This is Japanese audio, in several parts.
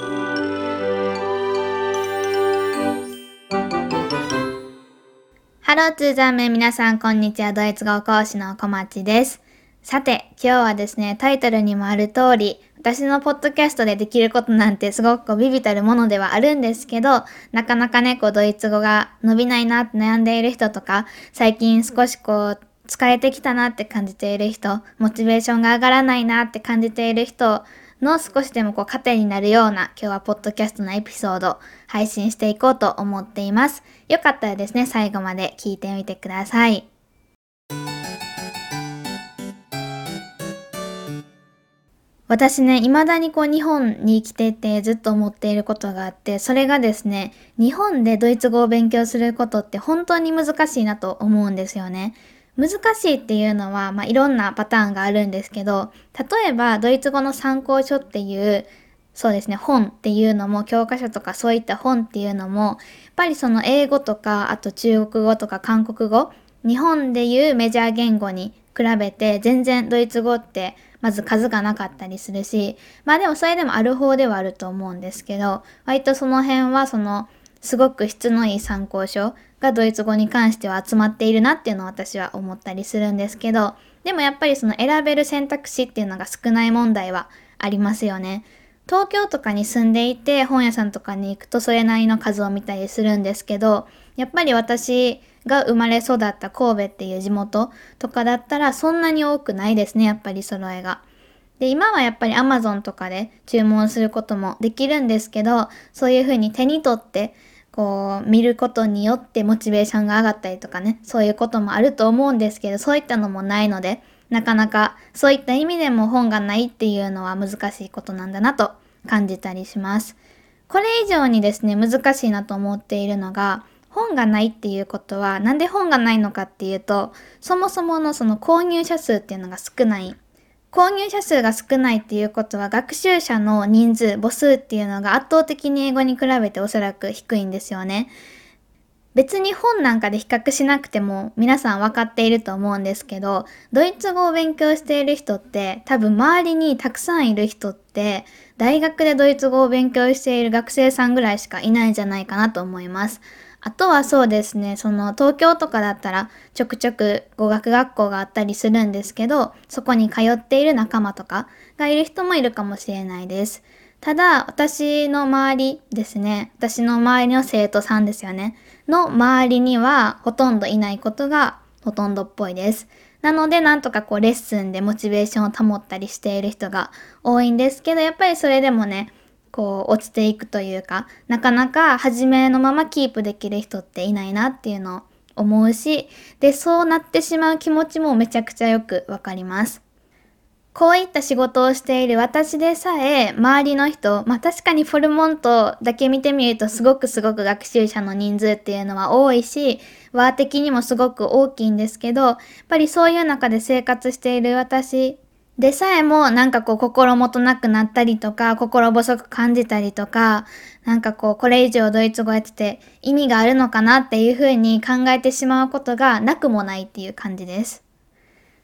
ハローツーザーメン皆さんこんにちは。ドイツ語講師の小町です。さて今日はですねタイトルにもある通り私のポッドキャストでできることなんてすごくビビたるものではあるんですけど、なかなかね、こうドイツ語が伸びないなって悩んでいる人とか、最近少しこう疲れてきたなって感じている人、モチベーションが上がらないなって感じている人の少しでもこう糧になるような今日はポッドキャストのエピソード配信していこうと思っています。よかったらですね、最後まで聞いてみてください。私ね、未だにこう日本に生きててずっと思っていることがあって、それがですね、日本でドイツ語を勉強することって本当に難しいなと思うんですよね。難しいっていうのは、まあ、いろんなパターンがあるんですけど、例えばドイツ語の参考書っていう、そうですね、本っていうのも、教科書とかそういった本っていうのも、やっぱりその英語とか、あと中国語とか韓国語、日本でいうメジャー言語に比べて全然ドイツ語ってまず数がなかったりするし、まあでもそれでもある方ではあると思うんですけど、割とその辺はその、すごく質のいい参考書がドイツ語に関しては集まっているなっていうのを私は思ったりするんですけど、でもやっぱりその選べる選択肢っていうのが少ない問題はありますよね。東京とかに住んでいて本屋さんとかに行くとそれなりの数を見たりするんですけど、やっぱり私が生まれ育った神戸っていう地元とかだったらそんなに多くないですね、やっぱり揃えが。で、今はやっぱり Amazon とかで注文することもできるんですけど、そういう風に手に取ってこう見ることによってモチベーションが上がったりとかね、そういうこともあると思うんですけど、そういったのもないので、なかなかそういった意味でも本がないっていうのは難しいことなんだなと感じたりします。これ以上にですね、難しいなと思っているのが、本がないっていうことは、なんで本がないのかっていうと、そもそものその購入者数っていうのが少ない購入者数が少ないっていうことは学習者の人数、母数っていうのが圧倒的に英語に比べておそらく低いんですよね。別に本なんかで比較しなくても皆さん分かっていると思うんですけど、ドイツ語を勉強している人って多分周りにたくさんいる人って大学でドイツ語を勉強している学生さんぐらいしかいないんじゃないかなと思います。あとはそうですね、その東京とかだったらちょくちょく語学学校があったりするんですけど、そこに通っている仲間とかがいる人もいるかもしれないです。ただ、私の周りですね、私の周りの生徒さんですよね、の周りにはほとんどいないことがほとんどっぽいです。なので、なんとかこうレッスンでモチベーションを保ったりしている人が多いんですけど、やっぱりそれでもね、こう落ちていくというか、なかなか初めのままキープできる人っていないなっていうのを思うし、で、そうなってしまう気持ちもめちゃくちゃよくわかります。こういった仕事をしている私でさえ、周りの人、まあ確かにフォルモントだけ見てみるとすごくすごく学習者の人数っていうのは多いし、ワー的にもすごく大きいんですけど、やっぱりそういう中で生活している私でさえもなんかこう心もとなくなったりとか、心細く感じたりとか、なんかこうこれ以上ドイツ語やってて意味があるのかなっていうふうに考えてしまうことがなくもないっていう感じです。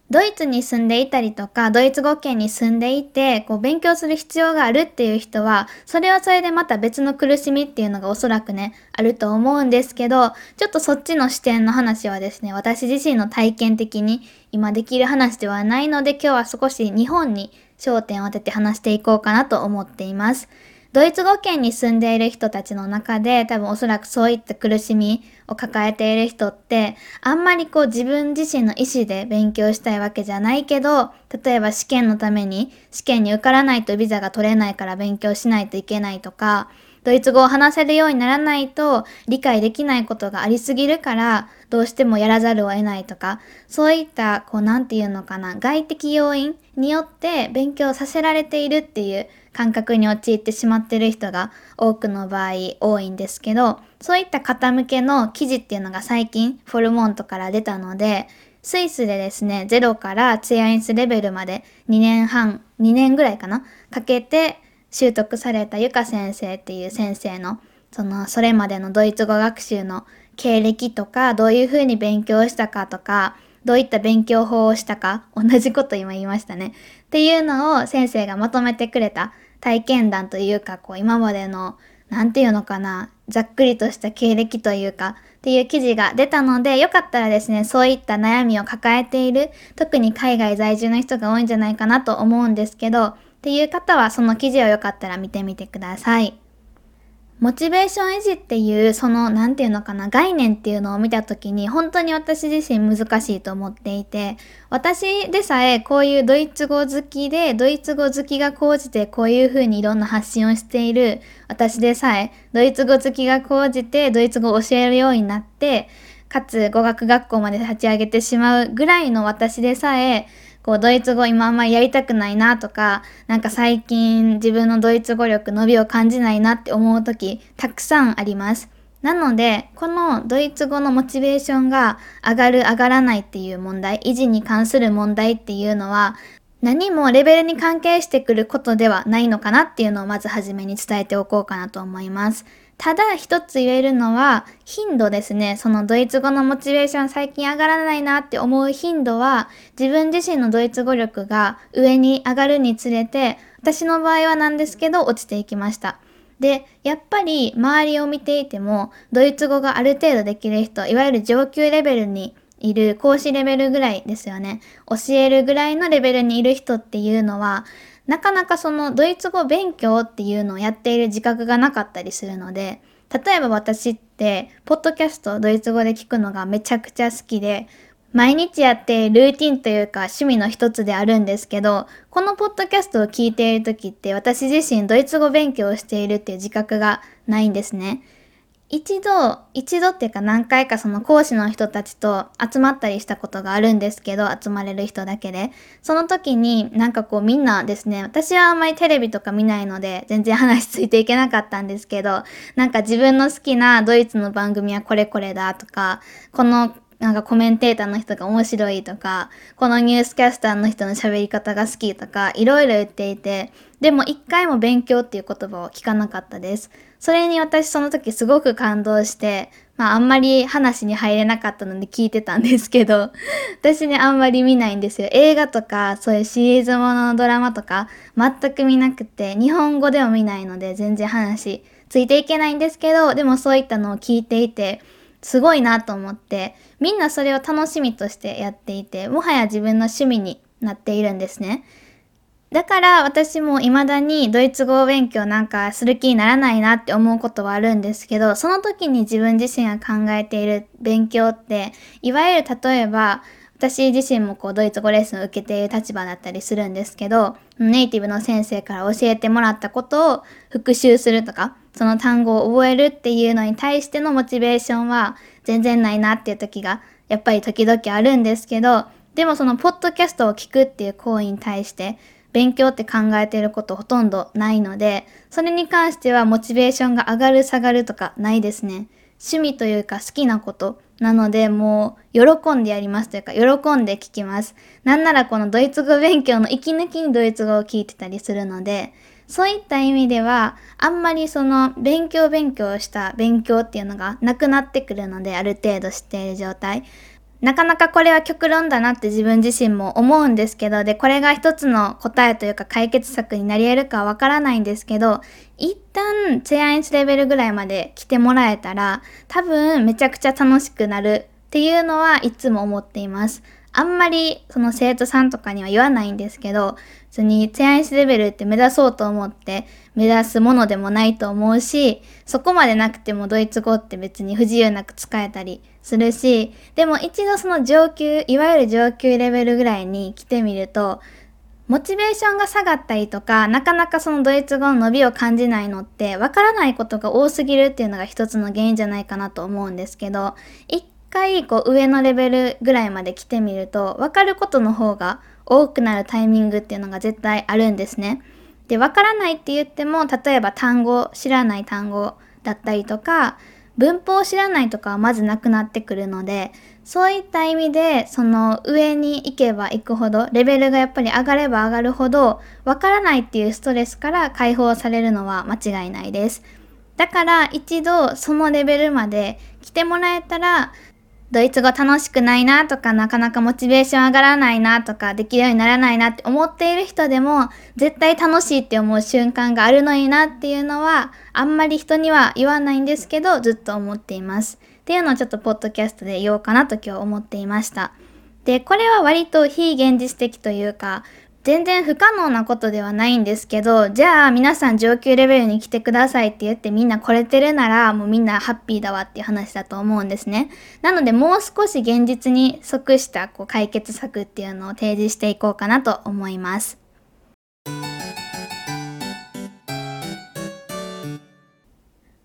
ドイツに住んでいたりとか、ドイツ語圏に住んでいて、こう勉強する必要があるっていう人は、それはそれでまた別の苦しみっていうのがおそらくね、あると思うんですけど、ちょっとそっちの視点の話はですね、私自身の体験的に今できる話ではないので、今日は少し日本に焦点を当てて話していこうかなと思っています。ドイツ語圏に住んでいる人たちの中で多分おそらくそういった苦しみを抱えている人ってあんまりこう自分自身の意思で勉強したいわけじゃないけど例えば試験のために試験に受からないとビザが取れないから勉強しないといけないとかドイツ語を話せるようにならないと理解できないことがありすぎるからどうしてもやらざるを得ないとかそういったこう何て言うのかな外的要因によって勉強させられているっていう感覚に陥ってしまってる人が多くの場合多いんですけど、そういった方向けの記事っていうのが最近フォルモントから出たので、スイスでですね、ゼロからツヤインスレベルまで2年半、2年ぐらいかなかけて習得されたゆか先生っていう先生の、その、それまでのドイツ語学習の経歴とか、どういうふうに勉強したかとか、どういった勉強法をしたか、同じこと今言いましたね。っていうのを先生がまとめてくれた体験談というか、こう今までの、何て言うのかな、ざっくりとした経歴というか、っていう記事が出たので、よかったらですね、そういった悩みを抱えている、特に海外在住の人が多いんじゃないかなと思うんですけど、っていう方はその記事をよかったら見てみてください。モチベーション維持っていう、その、なんていうのかな、概念っていうのを見たときに、本当に私自身難しいと思っていて、私でさえこういうドイツ語好きで、ドイツ語好きが高じてこういう風にいろんな発信をしている、私でさえ、ドイツ語好きが高じてドイツ語を教えるようになって、かつ語学学校まで立ち上げてしまうぐらいの私でさえ、こう、ドイツ語今あんまりやりたくないなとか、なんか最近自分のドイツ語力伸びを感じないなって思う時、たくさんあります。なので、このドイツ語のモチベーションが上がる上がらないっていう問題、維持に関する問題っていうのは、何もレベルに関係してくることではないのかなっていうのをまずはじめに伝えておこうかなと思います。ただ一つ言えるのは頻度ですね。そのドイツ語のモチベーション最近上がらないなって思う頻度は自分自身のドイツ語力が上に上がるにつれて私の場合はなんですけど落ちていきました。で、やっぱり周りを見ていてもドイツ語がある程度できる人、いわゆる上級レベルにいる講師レベルぐらいですよね。教えるぐらいのレベルにいる人っていうのはなかなかそのドイツ語勉強っていうのをやっている自覚がなかったりするので、例えば私って、ポッドキャストをドイツ語で聞くのがめちゃくちゃ好きで、毎日やってルーティンというか趣味の一つであるんですけど、このポッドキャストを聞いている時って私自身ドイツ語勉強をしているっていう自覚がないんですね。一度、一度っていうか何回かその講師の人たちと集まったりしたことがあるんですけど、集まれる人だけで。その時になんかこうみんなですね、私はあんまりテレビとか見ないので全然話ついていけなかったんですけど、なんか自分の好きなドイツの番組はこれこれだとか、このなんかコメンテーターの人が面白いとか、このニュースキャスターの人の喋り方が好きとか、いろいろ言っていて、でも一回も勉強っていう言葉を聞かなかったです。それに私その時すごく感動して、まああんまり話に入れなかったので聞いてたんですけど、私ねあんまり見ないんですよ。映画とかそういうシリーズもののドラマとか全く見なくて、日本語でも見ないので全然話ついていけないんですけど、でもそういったのを聞いていて、すごいなと思って、みんなそれを楽しみとしてやっていて、もはや自分の趣味になっているんですね。だから私も未だにドイツ語勉強なんかする気にならないなって思うことはあるんですけど、その時に自分自身が考えている勉強って、いわゆる例えば、私自身もこうドイツ語レッスンを受けている立場だったりするんですけど、ネイティブの先生から教えてもらったことを復習するとか、その単語を覚えるっていうのに対してのモチベーションは全然ないなっていう時がやっぱり時々あるんですけど、でもそのポッドキャストを聞くっていう行為に対して勉強って考えてることほとんどないので、それに関してはモチベーションが上がる下がるとかないですね。趣味というか好きなことなのでもう喜んでやりますというか喜んで聞きます。なんならこのドイツ語勉強の息抜きにドイツ語を聞いてたりするので、そういった意味では、あんまりその勉強勉強した勉強っていうのがなくなってくるので、ある程度知っている状態。なかなかこれは極論だなって自分自身も思うんですけど、で、これが一つの答えというか解決策になり得るかわからないんですけど、一旦チェアインスレベルぐらいまで来てもらえたら、多分めちゃくちゃ楽しくなるっていうのはいつも思っています。あんまりその生徒さんとかには言わないんですけど、普通にチェアイスレベルって目指そうと思って目指すものでもないと思うし、そこまでなくてもドイツ語って別に不自由なく使えたりするし、でも一度その上級、いわゆる上級レベルぐらいに来てみると、モチベーションが下がったりとか、なかなかそのドイツ語の伸びを感じないのって、わからないことが多すぎるっていうのが一つの原因じゃないかなと思うんですけど、一回こう上のレベルぐらいまで来てみると分かることの方が多くなるタイミングっていうのが絶対あるんですね。で分からないって言っても例えば単語知らない単語だったりとか文法を知らないとかはまずなくなってくるのでそういった意味でその上に行けば行くほどレベルがやっぱり上がれば上がるほど分からないっていうストレスから解放されるのは間違いないです。だから一度そのレベルまで来てもらえたらドイツ語楽しくないなとか、なかなかモチベーション上がらないなとか、できるようにならないなって思っている人でも、絶対楽しいって思う瞬間があるのになっていうのは、あんまり人には言わないんですけど、ずっと思っています。っていうのをちょっとポッドキャストで言おうかなと今日思っていました。で、これは割と非現実的というか、全然不可能なことではないんですけど、じゃあ皆さん上級レベルに来てくださいって言ってみんな来れてるならもうみんなハッピーだわっていう話だと思うんですね。なのでもう少し現実に即したこう解決策っていうのを提示していこうかなと思います。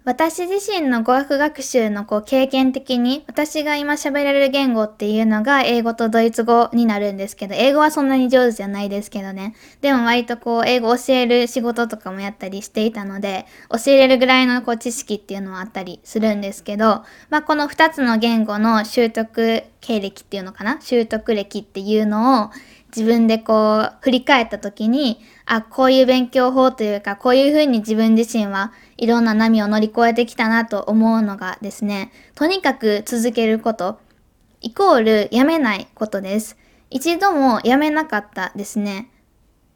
私自身の語学学習のこう経験的に私が今喋れる言語っていうのが英語とドイツ語になるんですけど、英語はそんなに上手じゃないですけどね。でも割とこう英語教える仕事とかもやったりしていたので、教えれるぐらいのこう知識っていうのはあったりするんですけど、まあこの2つの言語の習得経歴っていうのかな習得歴っていうのを自分でこう振り返った時に、あ、こういう勉強法というか、こういうふうに自分自身はいろんな波を乗り越えてきたなと思うのがですね、とにかく続けること、イコールやめないことです。一度もやめなかったですね。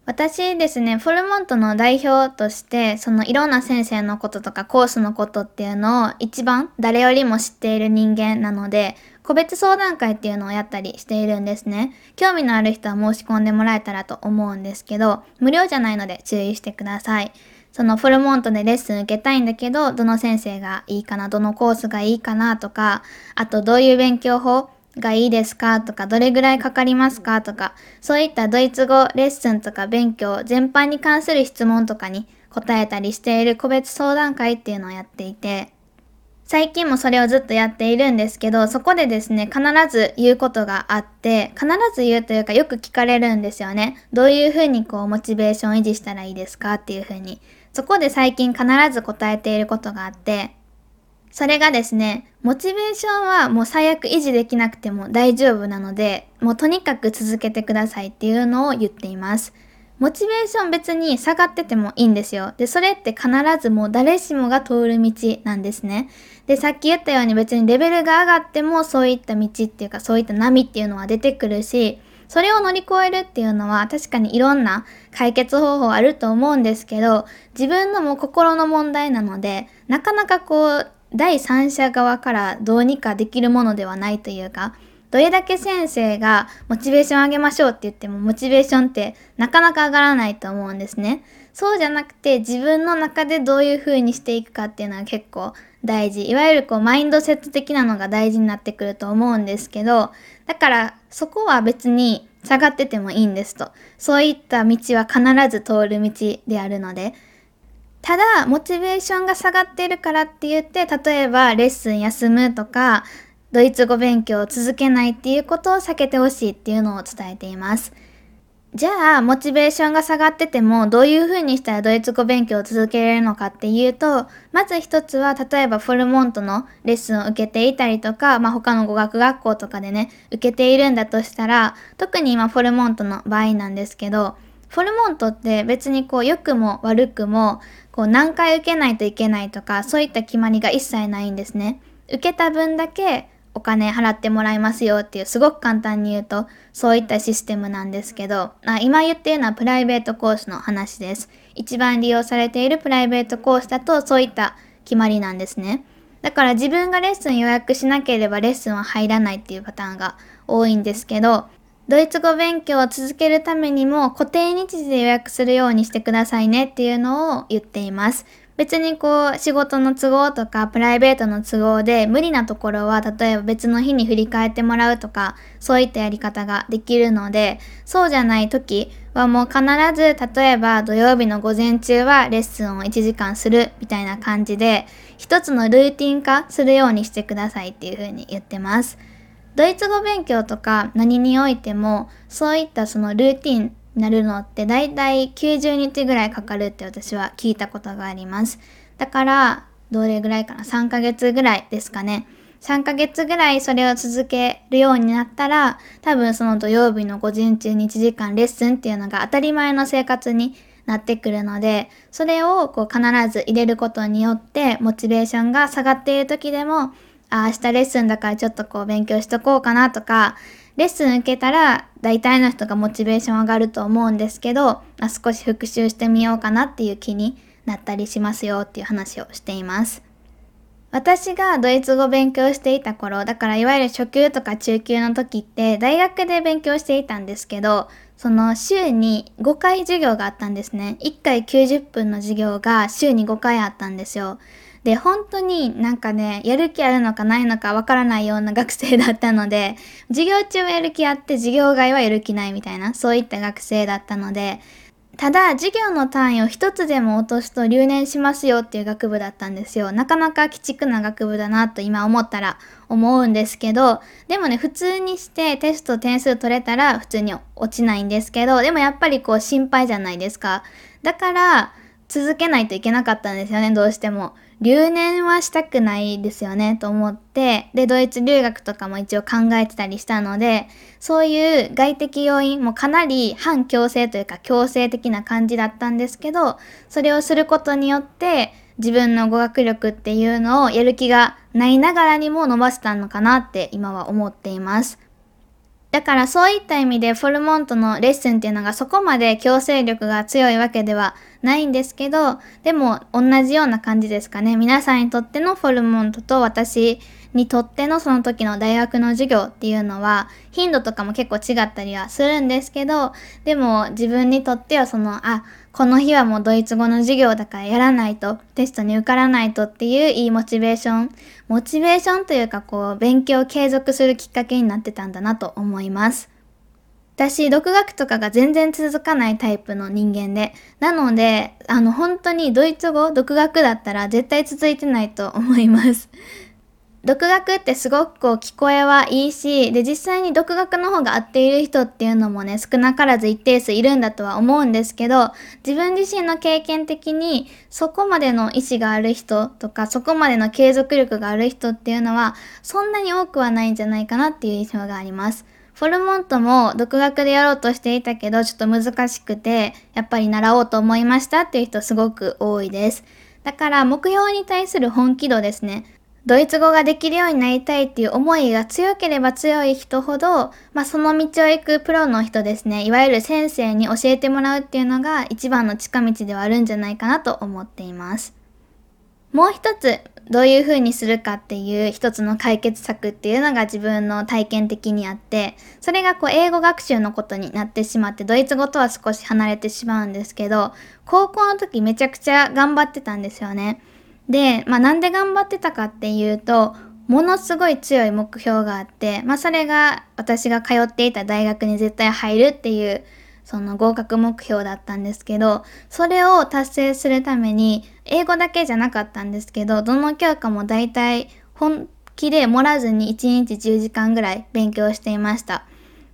私ですね、フォルモントの代表として、そのいろんな先生のこととかコースのことっていうのを一番誰よりも知っている人間なので、個別相談会っていうのをやったりしているんですね。興味のある人は申し込んでもらえたらと思うんですけど、無料じゃないので注意してください。そのフォルモントでレッスン受けたいんだけど、どの先生がいいかな、どのコースがいいかなとか、あとどういう勉強法がいいですかとか、どれぐらいかかりますかとか、そういったドイツ語レッスンとか勉強全般に関する質問とかに答えたりしている個別相談会っていうのをやっていて、最近もそれをずっとやっているんですけど、そこでですね、必ず言うことがあって、必ず言うというかよく聞かれるんですよね。どういうふうにこう、モチベーション維持したらいいですかっていうふうに。そこで最近必ず答えていることがあって、それがですね、モチベーションはもう最悪維持できなくても大丈夫なので、もうとにかく続けてくださいっていうのを言っています。モチベーション別に下がっててもいいんですよ。で、それって必ずもう誰しもが通る道なんですね。で、さっき言ったように別にレベルが上がってもそういった道っていうかそういった波っていうのは出てくるし、それを乗り越えるっていうのは確かにいろんな解決方法あると思うんですけど、自分のもう心の問題なので、なかなかこう、第三者側からどうにかできるものではないというか、どれだけ先生がモチベーション上げましょうって言ってもモチベーションってなかなか上がらないと思うんですね。そうじゃなくて自分の中でどういう風にしていくかっていうのは結構大事。いわゆるこうマインドセット的なのが大事になってくると思うんですけど、だからそこは別に下がっててもいいんですと。そういった道は必ず通る道であるので。ただ、モチベーションが下がってるからって言って、例えばレッスン休むとか、ドイツ語勉強を続けないっていうことを避けてほしいっていうのを伝えています。じゃあ、モチベーションが下がってても、どういう風にしたらドイツ語勉強を続けられるのかっていうと、まず一つは、例えばフォルモントのレッスンを受けていたりとか、まあ他の語学学校とかでね、受けているんだとしたら、特に今フォルモントの場合なんですけど、フォルモントって別にこう良くも悪くも、こう何回受けないといけないとか、そういった決まりが一切ないんですね。受けた分だけお金払ってもらいますよっていうすごく簡単に言うとそういったシステムなんですけど、あ今言っているのはプライベートコースの話です。一番利用されているプライベートコースだとそういった決まりなんですね。だから自分がレッスン予約しなければレッスンは入らないっていうパターンが多いんですけど、ドイツ語勉強を続けるためにも固定日時で予約するようにしてくださいねっていうのを言っています。別にこう仕事の都合とかプライベートの都合で無理なところは例えば別の日に振り返ってもらうとかそういったやり方ができるのでそうじゃない時はもう必ず例えば土曜日の午前中はレッスンを1時間するみたいな感じで一つのルーティン化するようにしてくださいっていうふうに言ってます。ドイツ語勉強とか何においてもそういったそのルーティンになるのってだいたい90日ぐらいかかるって私は聞いたことがあります。だから、どれぐらいかな ?3 ヶ月ぐらいですかね。3ヶ月ぐらいそれを続けるようになったら、多分その土曜日の午前中に1時間レッスンっていうのが当たり前の生活になってくるので、それをこう必ず入れることによって、モチベーションが下がっている時でも、あ、明日レッスンだからちょっとこう勉強しとこうかなとか、レッスン受けたら大体の人がモチベーション上がると思うんですけど、あ少し復習してみようかなっていう気になったりしますよっていう話をしています。私がドイツ語勉強していた頃、だからいわゆる初級とか中級の時って大学で勉強していたんですけど、その週に5回授業があったんですね。1回90分の授業が週に5回あったんですよ。で、本当になんかね、やる気あるのかないのかわからないような学生だったので、授業中はやる気あって授業外はやる気ないみたいな、そういった学生だったので、ただ、授業の単位を一つでも落とすと留年しますよっていう学部だったんですよ。なかなか鬼畜な学部だなと今思ったら思うんですけど、でもね、普通にしてテスト点数取れたら普通に落ちないんですけど、でもやっぱりこう心配じゃないですか。だから、続けないといけなかったんですよね、どうしても。留年はしたくないですよねと思って、で、ドイツ留学とかも一応考えてたりしたので、そういう外的要因もかなり反強制というか強制的な感じだったんですけど、それをすることによって自分の語学力っていうのをやる気がないながらにも伸ばせたのかなって今は思っています。だからそういった意味でフォルモントのレッスンっていうのがそこまで強制力が強いわけではないんですけど、でも同じような感じですかね。皆さんにとってのフォルモントと私にとってのその時の大学の授業っていうのは頻度とかも結構違ったりはするんですけど、でも自分にとってはその、あ、この日はもうドイツ語の授業だからやらないと、テストに受からないとっていういいモチベーション、モチベーションというかこう勉強を継続するきっかけになってたんだなと思います。私、独学とかが全然続かないタイプの人間で、なので、あの、本当にドイツ語、独学だったら絶対続いてないと思います。独学ってすごくこう聞こえはいいし、で実際に独学の方が合っている人っていうのもね、少なからず一定数いるんだとは思うんですけど、自分自身の経験的にそこまでの意志がある人とか、そこまでの継続力がある人っていうのは、そんなに多くはないんじゃないかなっていう印象があります。フォルモントも独学でやろうとしていたけど、ちょっと難しくて、やっぱり習おうと思いましたっていう人すごく多いです。だから目標に対する本気度ですね。ドイツ語ができるようになりたいっていう思いが強ければ強い人ほど、まあ、その道を行くプロの人ですね、いわゆる先生に教えてもらうっていうのが一番の近道ではあるんじゃないかなと思っています。もう一つ、どういう風にするかっていう一つの解決策っていうのが自分の体験的にあって、それがこう英語学習のことになってしまって、ドイツ語とは少し離れてしまうんですけど、高校の時めちゃくちゃ頑張ってたんですよね。で、まあなんで頑張ってたかっていうと、ものすごい強い目標があって、まあそれが私が通っていた大学に絶対入るっていう、その合格目標だったんですけど、それを達成するために、英語だけじゃなかったんですけど、どの教科も大体本気で盛らずに1日10時間ぐらい勉強していました。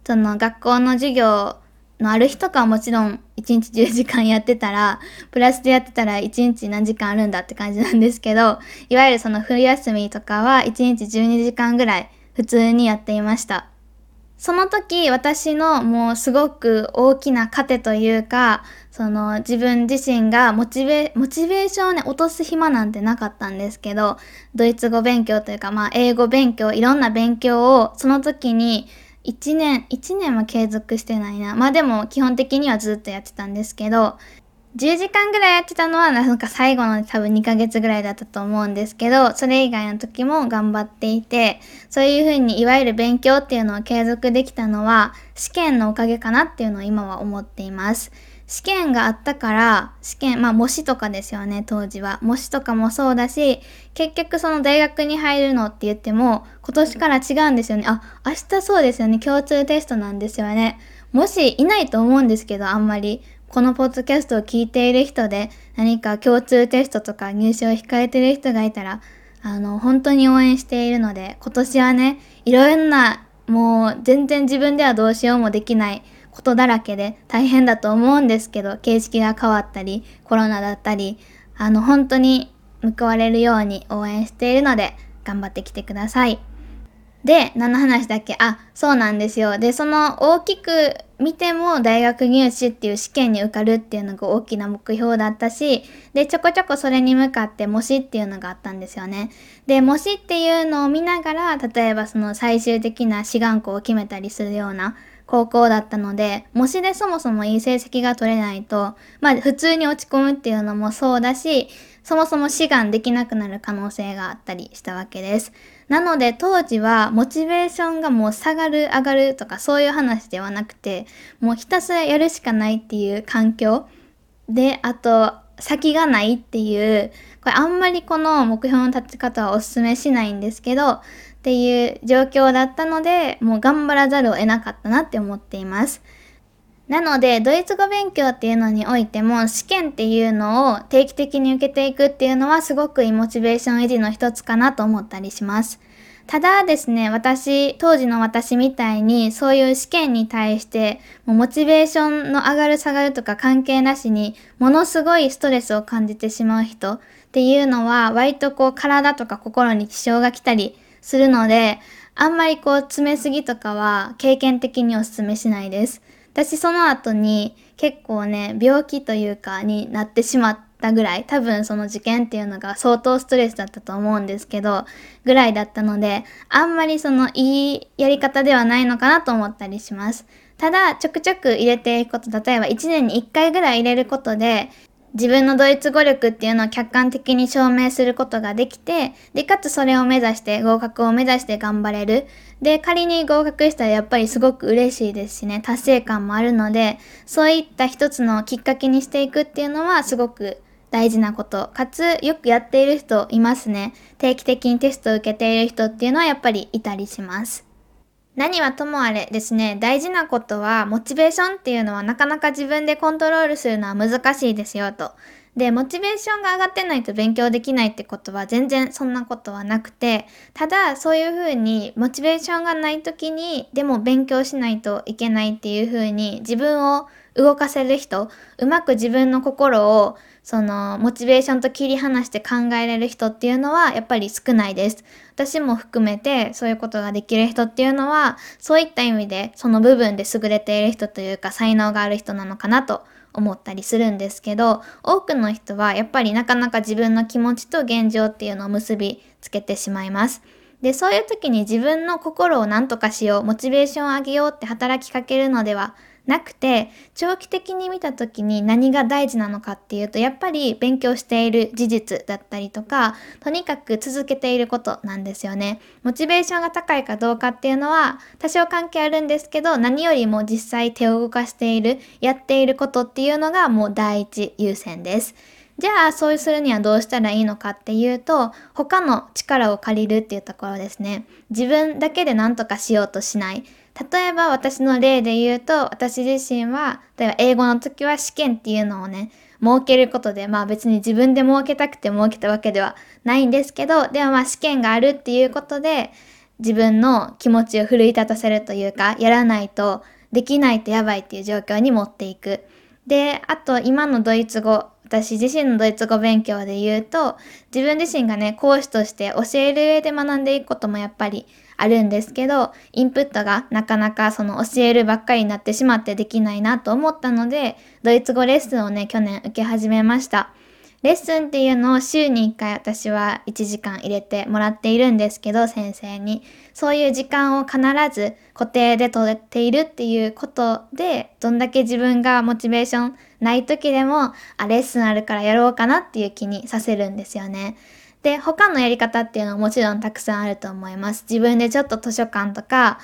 その学校の授業のある日とかはもちろん1日10時間やってたら、プラスでやってたら1日何時間あるんだって感じなんですけど、いわゆるその冬休みとかは1日12時間ぐらい普通にやっていました。その時私のもうすごく大きな糧というか、その自分自身がモチベ、モチベーションをね、落とす暇なんてなかったんですけど、ドイツ語勉強というか、まあ英語勉強、いろんな勉強をその時に1年、1年は継続してないな。まあでも基本的にはずっとやってたんですけど、10時間ぐらいやってたのはなんか最後の多分2ヶ月ぐらいだったと思うんですけど、それ以外の時も頑張っていて、そういうふうにいわゆる勉強っていうのを継続できたのは試験のおかげかなっていうのを今は思っています。試験があったから、試験、まあ模試とかですよね、当時は。模試とかもそうだし、結局その大学に入るのって言っても、今年から違うんですよね。あ、明日そうですよね、共通テストなんですよね。もしいないと思うんですけど、あんまり。このポッドキャストを聞いている人で、何か共通テストとか入試を控えてる人がいたら、あの、本当に応援しているので、今年はね、いろんな、もう全然自分ではどうしようもできないことだらけで大変だと思うんですけど、形式が変わったり、コロナだったり、あの、本当に報われるように応援しているので、頑張ってきてください。で、何の話だっけあ、そうなんですよ。で、その大きく見ても大学入試っていう試験に受かるっていうのが大きな目標だったし、で、ちょこちょこそれに向かって模試っていうのがあったんですよね。で、模試っていうのを見ながら、例えばその最終的な志願校を決めたりするような高校だったので、模試でそもそもいい成績が取れないと、まあ普通に落ち込むっていうのもそうだし、そもそも志願できなくなる可能性があったりしたわけです。なので当時はモチベーションがもう下がる上がるとかそういう話ではなくてもうひたすらやるしかないっていう環境であと先がないっていうこれあんまりこの目標の立ち方はおすすめしないんですけどっていう状況だったのでもう頑張らざるを得なかったなって思っています。なので、ドイツ語勉強っていうのにおいても、試験っていうのを定期的に受けていくっていうのはすごくいいモチベーション維持の一つかなと思ったりします。ただですね、私、当時の私みたいに、そういう試験に対して、モチベーションの上がる下がるとか関係なしに、ものすごいストレスを感じてしまう人っていうのは、割とこう体とか心に支障が来たりするので、あんまりこう詰めすぎとかは経験的にお勧めしないです。私その後に結構ね、病気というかになってしまったぐらい、多分その受験っていうのが相当ストレスだったと思うんですけど、ぐらいだったので、あんまりそのいいやり方ではないのかなと思ったりします。ただ、ちょくちょく入れていくこと、例えば1年に1回ぐらい入れることで、自分のドイツ語力っていうのを客観的に証明することができて、で、かつそれを目指して、合格を目指して頑張れる。で、仮に合格したらやっぱりすごく嬉しいですしね、達成感もあるので、そういった一つのきっかけにしていくっていうのはすごく大事なこと。かつ、よくやっている人いますね。定期的にテストを受けている人っていうのはやっぱりいたりします。何はともあれですね、大事なことは、モチベーションっていうのはなかなか自分でコントロールするのは難しいですよと。で、モチベーションが上がってないと勉強できないってことは全然そんなことはなくて、ただそういうふうにモチベーションがない時に、でも勉強しないといけないっていうふうに自分を動かせる人、うまく自分の心をそのモチベーションと切り離して考えれる人っていうのはやっぱり少ないです。私も含めてそういうことができる人っていうのはそういった意味でその部分で優れている人というか才能がある人なのかなと思ったりするんですけど多くの人はやっぱりなかなか自分の気持ちと現状っていうのを結びつけてしまいます。で、そういう時に自分の心を何とかしよう、モチベーションを上げようって働きかけるのではなくて長期的に見た時に何が大事なのかっていうとやっぱり勉強している事実だったりとかとにかく続けていることなんですよね。モチベーションが高いかどうかっていうのは多少関係あるんですけど何よりも実際手を動かしているやっていることっていうのがもう第一優先です。じゃあそうするにはどうしたらいいのかっていうと他の力を借りるっていうところですね。自分だけで何とかしようとしない。例えば私の例で言うと、私自身は、例えば英語の時は試験っていうのをね、設けることで、まあ別に自分で設けたくて設けたわけではないんですけど、でもまあ試験があるっていうことで、自分の気持ちを奮い立たせるというか、やらないと、できないとやばいっていう状況に持っていく。で、あと今のドイツ語、私自身のドイツ語勉強で言うと、自分自身がね、講師として教える上で学んでいくこともやっぱりあるんですけど、インプットがなかなかその教えるばっかりになってしまってできないなと思ったので、ドイツ語レッスンをね、去年受け始めました。レッスンっていうのを週に1回私は1時間入れてもらっているんですけど、先生に。そういう時間を必ず固定で取れているっていうことで、どんだけ自分がモチベーションない時でも、あ、レッスンあるからやろうかなっていう気にさせるんですよね。で、他のやり方っていうのはもちろんたくさんあると思います。自分でちょっと図書館とか、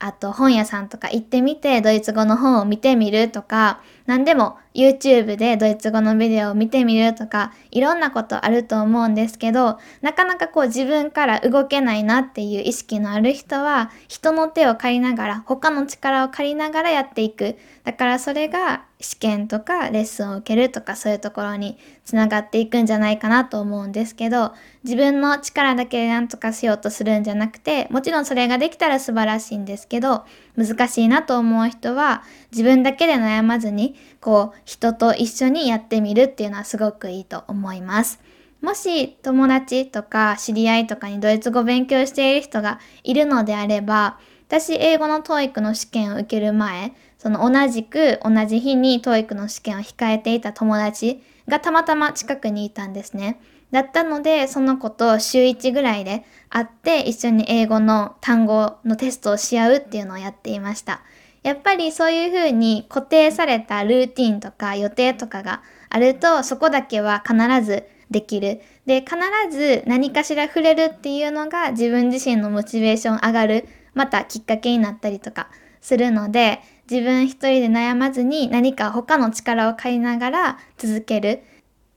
あと本屋さんとか行ってみてドイツ語の本を見てみるとか、何でも YouTube でドイツ語のビデオを見てみるとか、いろんなことあると思うんですけど、なかなかこう自分から動けないなっていう意識のある人は、人の手を借りながら、他の力を借りながらやっていく。だからそれが試験とかレッスンを受けるとかそういうところにつながっていくんじゃないかなと思うんですけど自分の力だけで何とかしようとするんじゃなくてもちろんそれができたら素晴らしいんですけど難しいなと思う人は自分だけで悩まずにこう人と一緒にやってみるっていうのはすごくいいと思います。もし友達とか知り合いとかにドイツ語勉強している人がいるのであれば、私英語の TOEIC の試験を受ける前、その同じく同じ日に TOEIC の試験を控えていた友達がたまたま近くにいたんですね。だったので、その子と週1ぐらいで会って一緒に英語の単語のテストをし合うっていうのをやっていました。やっぱりそういうふうに固定されたルーティンとか予定とかがあるとそこだけは必ずできる。で、必ず何かしら触れるっていうのが自分自身のモチベーション上がる、またきっかけになったりとかするので、自分一人で悩まずに何か他の力を借りながら続ける。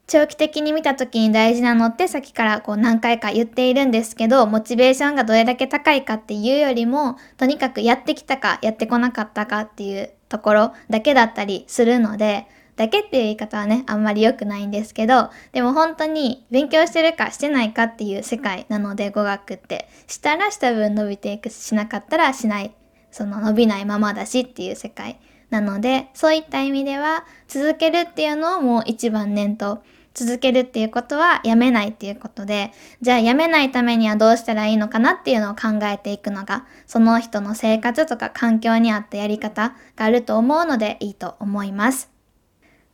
長期的に見た時に大事なのってさっきからこう何回か言っているんですけど、モチベーションがどれだけ高いかっていうよりも、とにかくやってきたかやってこなかったかっていうところだけだったりするので、だけっていう言い方はね、あんまり良くないんですけど、でも本当に勉強してるかしてないかっていう世界なので語学って、したらした分伸びていくし、なかったらしない、その伸びないままだしっていう世界なので、そういった意味では続けるっていうのをもう一番念頭続けるっていうことはやめないっていうことで、じゃあやめないためにはどうしたらいいのかなっていうのを考えていくのが、その人の生活とか環境に合ったやり方があると思うのでいいと思います。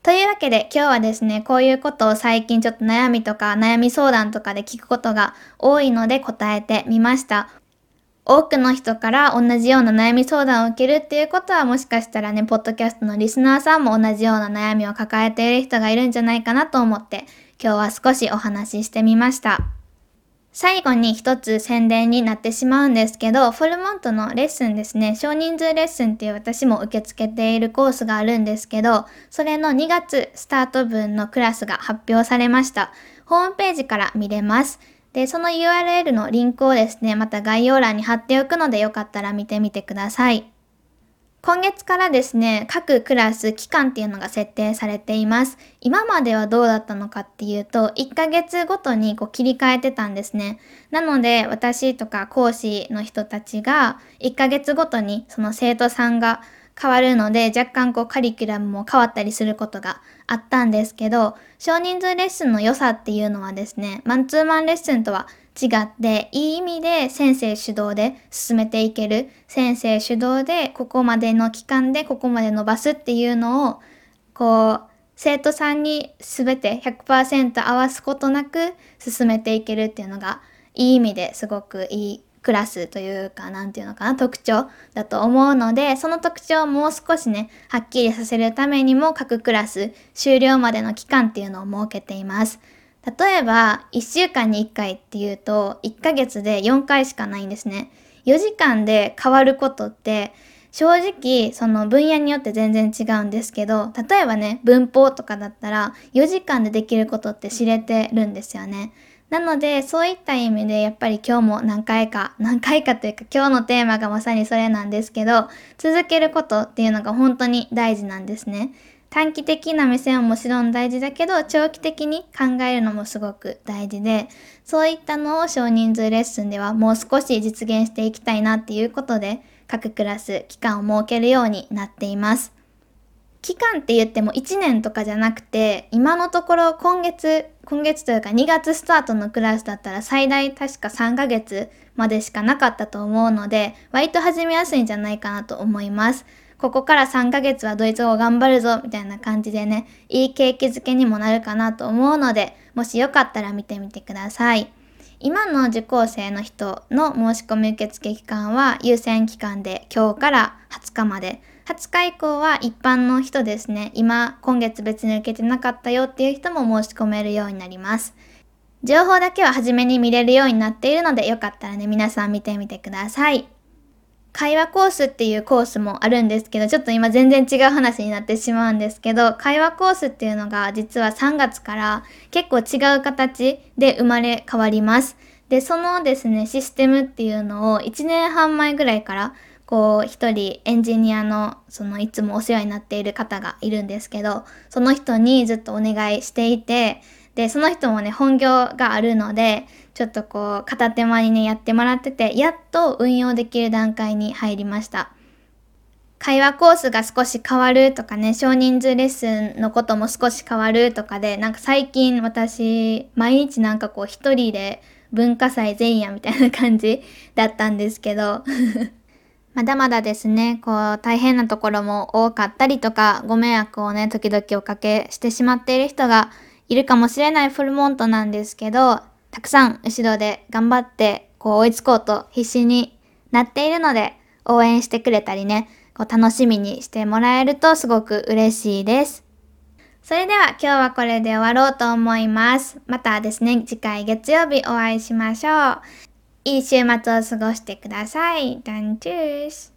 というわけで今日はですね、こういうことを最近ちょっと悩みとか悩み相談とかで聞くことが多いので答えてみました。多くの人から同じような悩み相談を受けるっていうことはもしかしたらね、ポッドキャストのリスナーさんも同じような悩みを抱えている人がいるんじゃないかなと思って今日は少しお話ししてみました。最後に一つ宣伝になってしまうんですけど、フォルモントのレッスンですね、少人数レッスンっていう私も受け付けているコースがあるんですけど、それの2月スタート分のクラスが発表されました。ホームページから見れます。で、その URL のリンクをですね、また概要欄に貼っておくのでよかったら見てみてください。今月からですね、各クラス期間っていうのが設定されています。今まではどうだったのかっていうと、1ヶ月ごとにこう切り替えてたんですね。なので、私とか講師の人たちが1ヶ月ごとにその生徒さんが変わるので、若干こうカリキュラムも変わったりすることがあったんですけど、少人数レッスンの良さっていうのはですね、マンツーマンレッスンとは違って、いい意味で先生主導で進めていける。先生主導でここまでの期間でここまで伸ばすっていうのを、こう、生徒さんに全て100%合わすことなく進めていけるっていうのが、いい意味ですごくいいクラスというか、なんていうのかな、特徴だと思うので、その特徴をもう少しね、はっきりさせるためにも各クラス終了までの期間っていうのを設けています。例えば、1週間に1回っていうと、1ヶ月で4回しかないんですね。4時間で変わることって、正直、その分野によって全然違うんですけど、例えばね、文法とかだったら、4時間でできることって知れてるんですよね。なので、そういった意味で、やっぱり今日も何回か、何回かというか今日のテーマがまさにそれなんですけど、続けることっていうのが本当に大事なんですね。短期的な目線はもちろん大事だけど、長期的に考えるのもすごく大事で、そういったのを少人数レッスンではもう少し実現していきたいなっていうことで、各クラス期間を設けるようになっています。期間って言っても1年とかじゃなくて、今のところ今月、今月というか2月スタートのクラスだったら最大確か3ヶ月までしかなかったと思うので、割と始めやすいんじゃないかなと思います。ここから3ヶ月はドイツ語頑張るぞみたいな感じでね、いい景気づけにもなるかなと思うので、もしよかったら見てみてください。今の受講生の人の申し込み受付期間は優先期間で今日から20日まで20日以降は一般の人ですね、今、今月別に受けてなかったよっていう人も申し込めるようになります。情報だけは初めに見れるようになっているので、よかったらね、皆さん見てみてください。会話コースっていうコースもあるんですけど、ちょっと今全然違う話になってしまうんですけど、会話コースっていうのが実は3月から結構違う形で生まれ変わります。で、そのですね、システムっていうのを1年半前ぐらいからこう一人エンジニアのそのいつもお世話になっている方がいるんですけど、その人にずっとお願いしていて、で、その人もね、本業があるので、ちょっとこう片手間にね、やってもらってて、やっと運用できる段階に入りました。会話コースが少し変わるとかね、少人数レッスンのことも少し変わるとかで、なんか最近私、毎日なんかこう一人で文化祭前夜みたいな感じだったんですけど、まだまだですね、こう大変なところも多かったりとか、ご迷惑をね、時々おかけしてしまっている人がいるかもしれないフルモントなんですけど、たくさん後ろで頑張ってこう追いつこうと必死になっているので、応援してくれたりね、こう楽しみにしてもらえるとすごく嬉しいです。それでは今日はこれで終わろうと思います。またですね、次回月曜日お会いしましょう。いい週末を過ごしてください。ダンチュース。